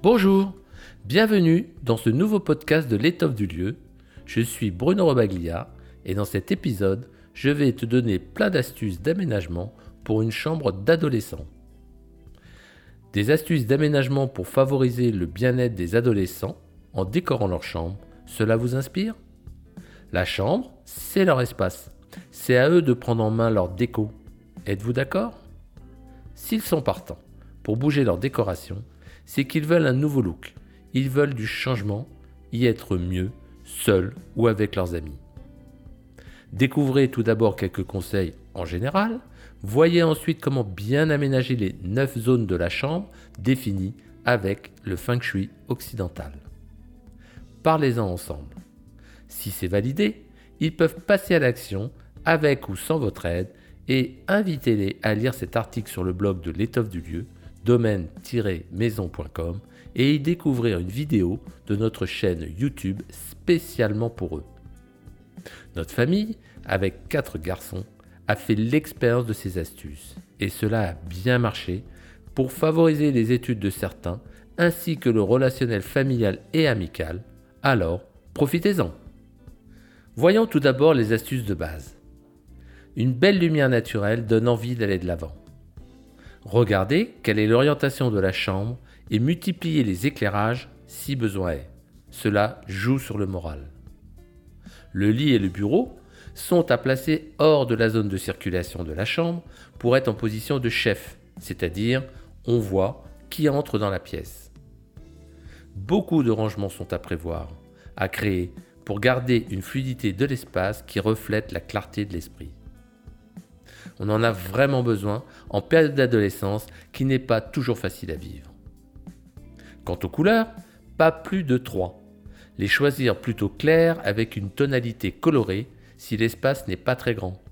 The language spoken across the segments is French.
Bonjour, bienvenue dans ce nouveau podcast de l'étoffe du lieu. Je suis Bruno Robaglia et dans cet épisode, je vais te donner plein d'astuces d'aménagement pour une chambre d'adolescent. Des astuces d'aménagement pour favoriser le bien-être des adolescents en décorant leur chambre, cela vous inspire? La chambre, c'est leur espace. C'est à eux de prendre en main leur déco. Êtes-vous d'accord? S'ils sont partants pour bouger leur décoration, c'est qu'ils veulent un nouveau look. Ils veulent du changement, y être mieux, seuls ou avec leurs amis. Découvrez tout d'abord quelques conseils en général. Voyez ensuite comment bien aménager les 9 zones de la chambre définies avec le feng shui occidental. Parlez-en ensemble. Si c'est validé, ils peuvent passer à l'action avec ou sans votre aide et invitez-les à lire cet article sur le blog de l'étoffe du lieu domaine-maison.com et y découvrir une vidéo de notre chaîne YouTube spécialement pour eux. Notre famille, avec quatre garçons, a fait l'expérience de ces astuces et cela a bien marché pour favoriser les études de certains ainsi que le relationnel familial et amical. Alors, profitez-en. Voyons tout d'abord les astuces de base. Une belle lumière naturelle donne envie d'aller de l'avant. Regardez quelle est l'orientation de la chambre et multipliez les éclairages si besoin est. Cela joue sur le moral. Le lit et le bureau sont à placer hors de la zone de circulation de la chambre pour être en position de chef, c'est-à-dire on voit qui entre dans la pièce. Beaucoup de rangements sont à prévoir, à créer pour garder une fluidité de l'espace qui reflète la clarté de l'esprit. On en a vraiment besoin en période d'adolescence qui n'est pas toujours facile à vivre. Quant aux couleurs, pas plus de 3. Les choisir plutôt clairs avec une tonalité colorée si l'espace n'est pas très grand.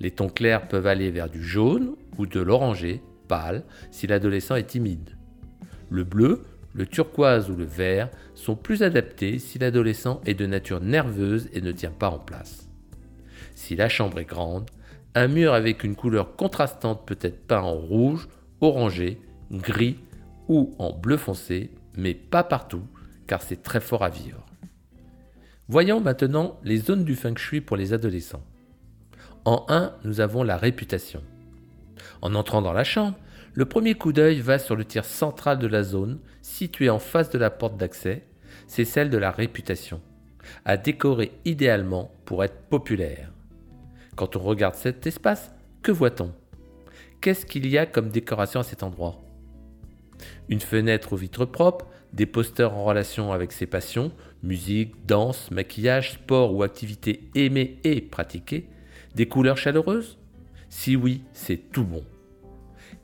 Les tons clairs peuvent aller vers du jaune ou de l'orangé pâle si l'adolescent est timide. Le bleu, le turquoise ou le vert sont plus adaptés si l'adolescent est de nature nerveuse et ne tient pas en place. Si la chambre est grande, un mur avec une couleur contrastante peut être peint en rouge, orangé, gris ou en bleu foncé, mais pas partout, car c'est très fort à vivre. Voyons maintenant les zones du feng shui pour les adolescents. En 1, nous avons la réputation. En entrant dans la chambre, le premier coup d'œil va sur le tiers central de la zone, situé en face de la porte d'accès, c'est celle de la réputation, à décorer idéalement pour être populaire. Quand on regarde cet espace, que voit-on? Qu'est-ce qu'il y a comme décoration à cet endroit? Une fenêtre aux vitres propres, des posters en relation avec ses passions, musique, danse, maquillage, sport ou activités aimées et pratiquées, des couleurs chaleureuses? Si oui, c'est tout bon.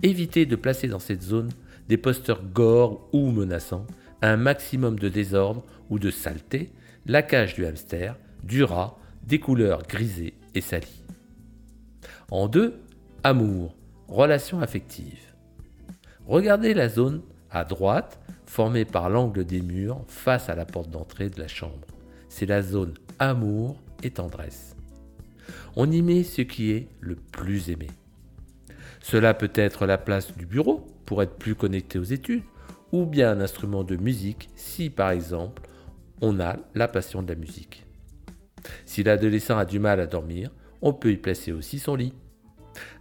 Évitez de placer dans cette zone des posters gore ou menaçants, un maximum de désordre ou de saleté, la cage du hamster, du rat, des couleurs grisées et salies. En deux, amour, relation affective. Regardez la zone à droite formée par l'angle des murs face à la porte d'entrée de la chambre. C'est la zone amour et tendresse. On y met ce qui est le plus aimé. Cela peut être la place du bureau pour être plus connecté aux études, ou bien un instrument de musique si par exemple on a la passion de la musique. Si l'adolescent a du mal à dormir, on peut y placer aussi son lit.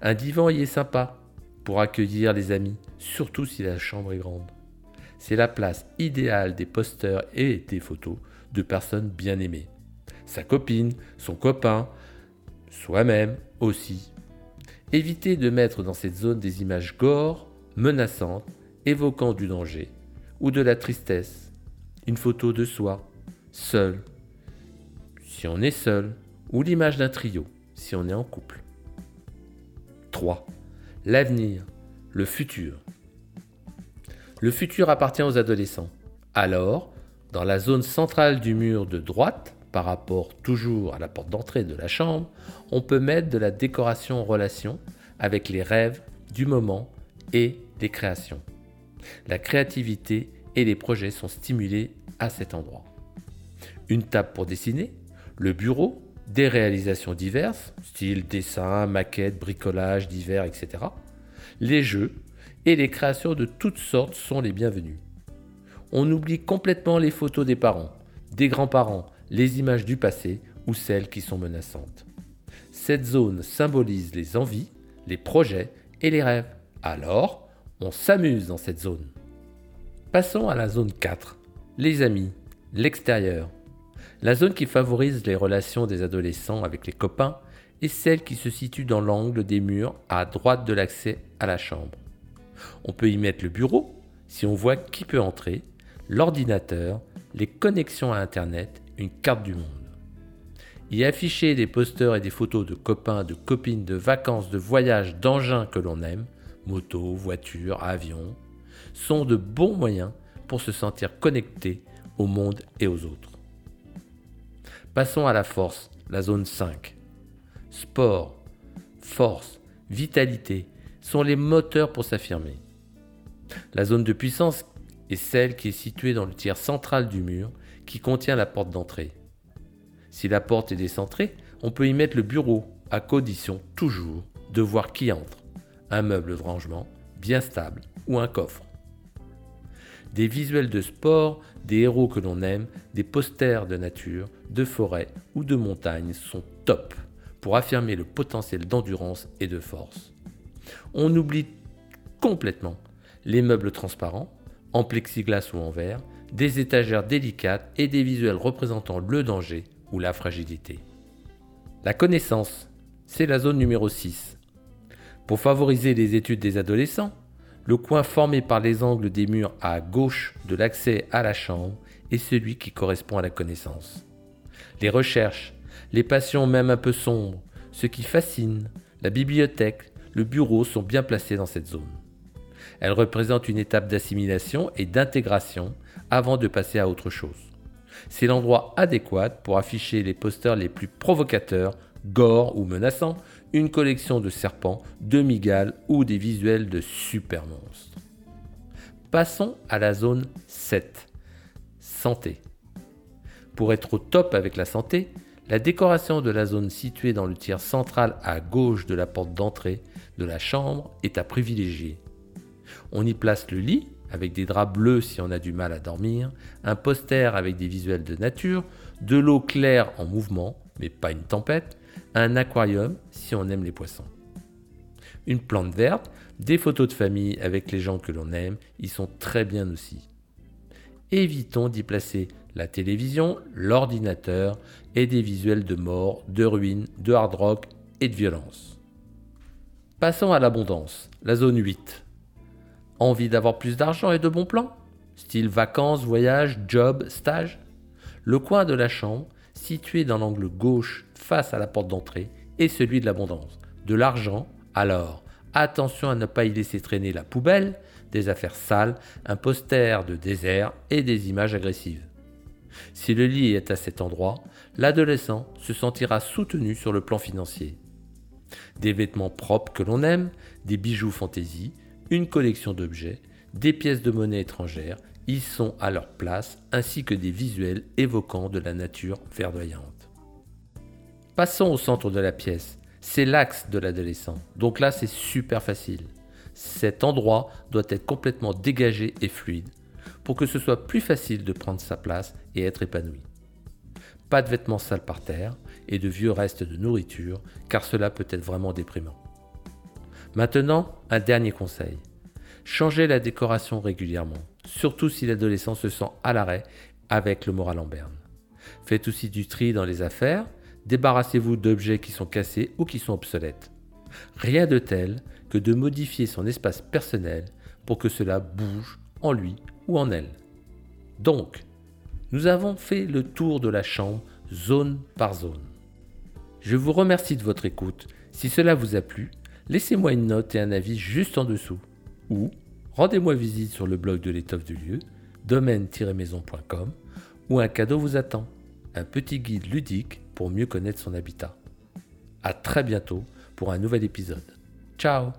Un divan y est sympa pour accueillir les amis, surtout si la chambre est grande. C'est la place idéale des posters et des photos de personnes bien aimées. Sa copine, son copain, soi-même aussi. Évitez de mettre dans cette zone des images gore, menaçantes, évoquant du danger ou de la tristesse. Une photo de soi, seul, si on est seul, ou l'image d'un trio si on est en couple. 3. L'avenir, le futur. Le futur appartient aux adolescents. Alors, dans la zone centrale du mur de droite, par rapport toujours à la porte d'entrée de la chambre, on peut mettre de la décoration en relation avec les rêves du moment et des créations. La créativité et les projets sont stimulés à cet endroit. Une table pour dessiner, le bureau des réalisations diverses, style dessin, maquette, bricolage divers, etc. Les jeux et les créations de toutes sortes sont les bienvenus. on oublie complètement les photos des parents, des grands-parents, les images du passé ou celles qui sont menaçantes. Cette zone symbolise les envies, les projets et les rêves. Alors, on s'amuse dans cette zone. Passons à la zone 4, les amis, l'extérieur. La zone qui favorise les relations des adolescents avec les copains est celle qui se situe dans l'angle des murs à droite de l'accès à la chambre. On peut y mettre le bureau si on voit qui peut entrer, l'ordinateur, les connexions à Internet, une carte du monde. Y afficher des posters et des photos de copains, de copines, de vacances, de voyages, d'engins que l'on aime, moto, voiture, avion, sont de bons moyens pour se sentir connecté au monde et aux autres. Passons à la force, la zone 5. Sport, force, vitalité sont les moteurs pour s'affirmer. La zone de puissance est celle qui est située dans le tiers central du mur qui contient la porte d'entrée. Si la porte est décentrée, on peut y mettre le bureau, à condition toujours de voir qui entre. Un meuble de rangement bien stable ou un coffre. Des visuels de sport, des héros que l'on aime, des posters de nature, de forêt ou de montagne sont top pour affirmer le potentiel d'endurance et de force. On oublie complètement les meubles transparents, en plexiglas ou en verre, des étagères délicates et des visuels représentant le danger ou la fragilité. La connaissance, c'est la zone numéro 6. Pour favoriser les études des adolescents, le coin formé par les angles des murs à gauche de l'accès à la chambre est celui qui correspond à la connaissance. Les recherches, les passions même un peu sombres, ce qui fascine, la bibliothèque, le bureau sont bien placés dans cette zone. Elle représente une étape d'assimilation et d'intégration avant de passer à autre chose. C'est l'endroit adéquat pour afficher les posters les plus provocateurs, gore ou menaçants, une collection de serpents, de migales ou des visuels de super monstres. Passons à la zone 7. Santé. Pour être au top avec la santé, la décoration de la zone située dans le tiers central à gauche de la porte d'entrée de la chambre est à privilégier. On y place le lit, avec des draps bleus si on a du mal à dormir, un poster avec des visuels de nature, de l'eau claire en mouvement, mais pas une tempête, un aquarium si on aime les poissons. Une plante verte, des photos de famille avec les gens que l'on aime, ils sont très bien aussi. Évitons d'y placer la télévision, l'ordinateur et des visuels de mort, de ruines, de hard rock et de violence. Passons à l'abondance, la zone 8. Envie d'avoir plus d'argent et de bons plans? Style vacances, voyages, job, stage? Le coin de la chambre, situé dans l'angle gauche face à la porte d'entrée, est celui de l'abondance. De l'argent, alors attention à ne pas y laisser traîner la poubelle, des affaires sales, un poster de désert et des images agressives. Si le lit est à cet endroit, l'adolescent se sentira soutenu sur le plan financier. Des vêtements propres que l'on aime, des bijoux fantaisie, une collection d'objets, des pièces de monnaie étrangères y sont à leur place, ainsi que des visuels évoquant de la nature verdoyante. Passons au centre de la pièce. C'est l'axe de l'adolescent. Donc là, c'est super facile. Cet endroit doit être complètement dégagé et fluide pour que ce soit plus facile de prendre sa place et être épanoui. Pas de vêtements sales par terre et de vieux restes de nourriture, car cela peut être vraiment déprimant. Maintenant, un dernier conseil. Changez la décoration régulièrement, surtout si l'adolescent se sent à l'arrêt avec le moral en berne. Faites aussi du tri dans les affaires, débarrassez-vous d'objets qui sont cassés ou qui sont obsolètes. Rien de tel que de modifier son espace personnel pour que cela bouge en lui ou en elle. Donc, nous avons fait le tour de la chambre zone par zone. Je vous remercie de votre écoute. Si cela vous a plu, laissez-moi une note et un avis juste en dessous. Ou rendez-moi visite sur le blog de l'étoffe du lieu, domaine-maison.com, où un cadeau vous attend, un petit guide ludique pour mieux connaître son habitat. A très bientôt pour un nouvel épisode. Ciao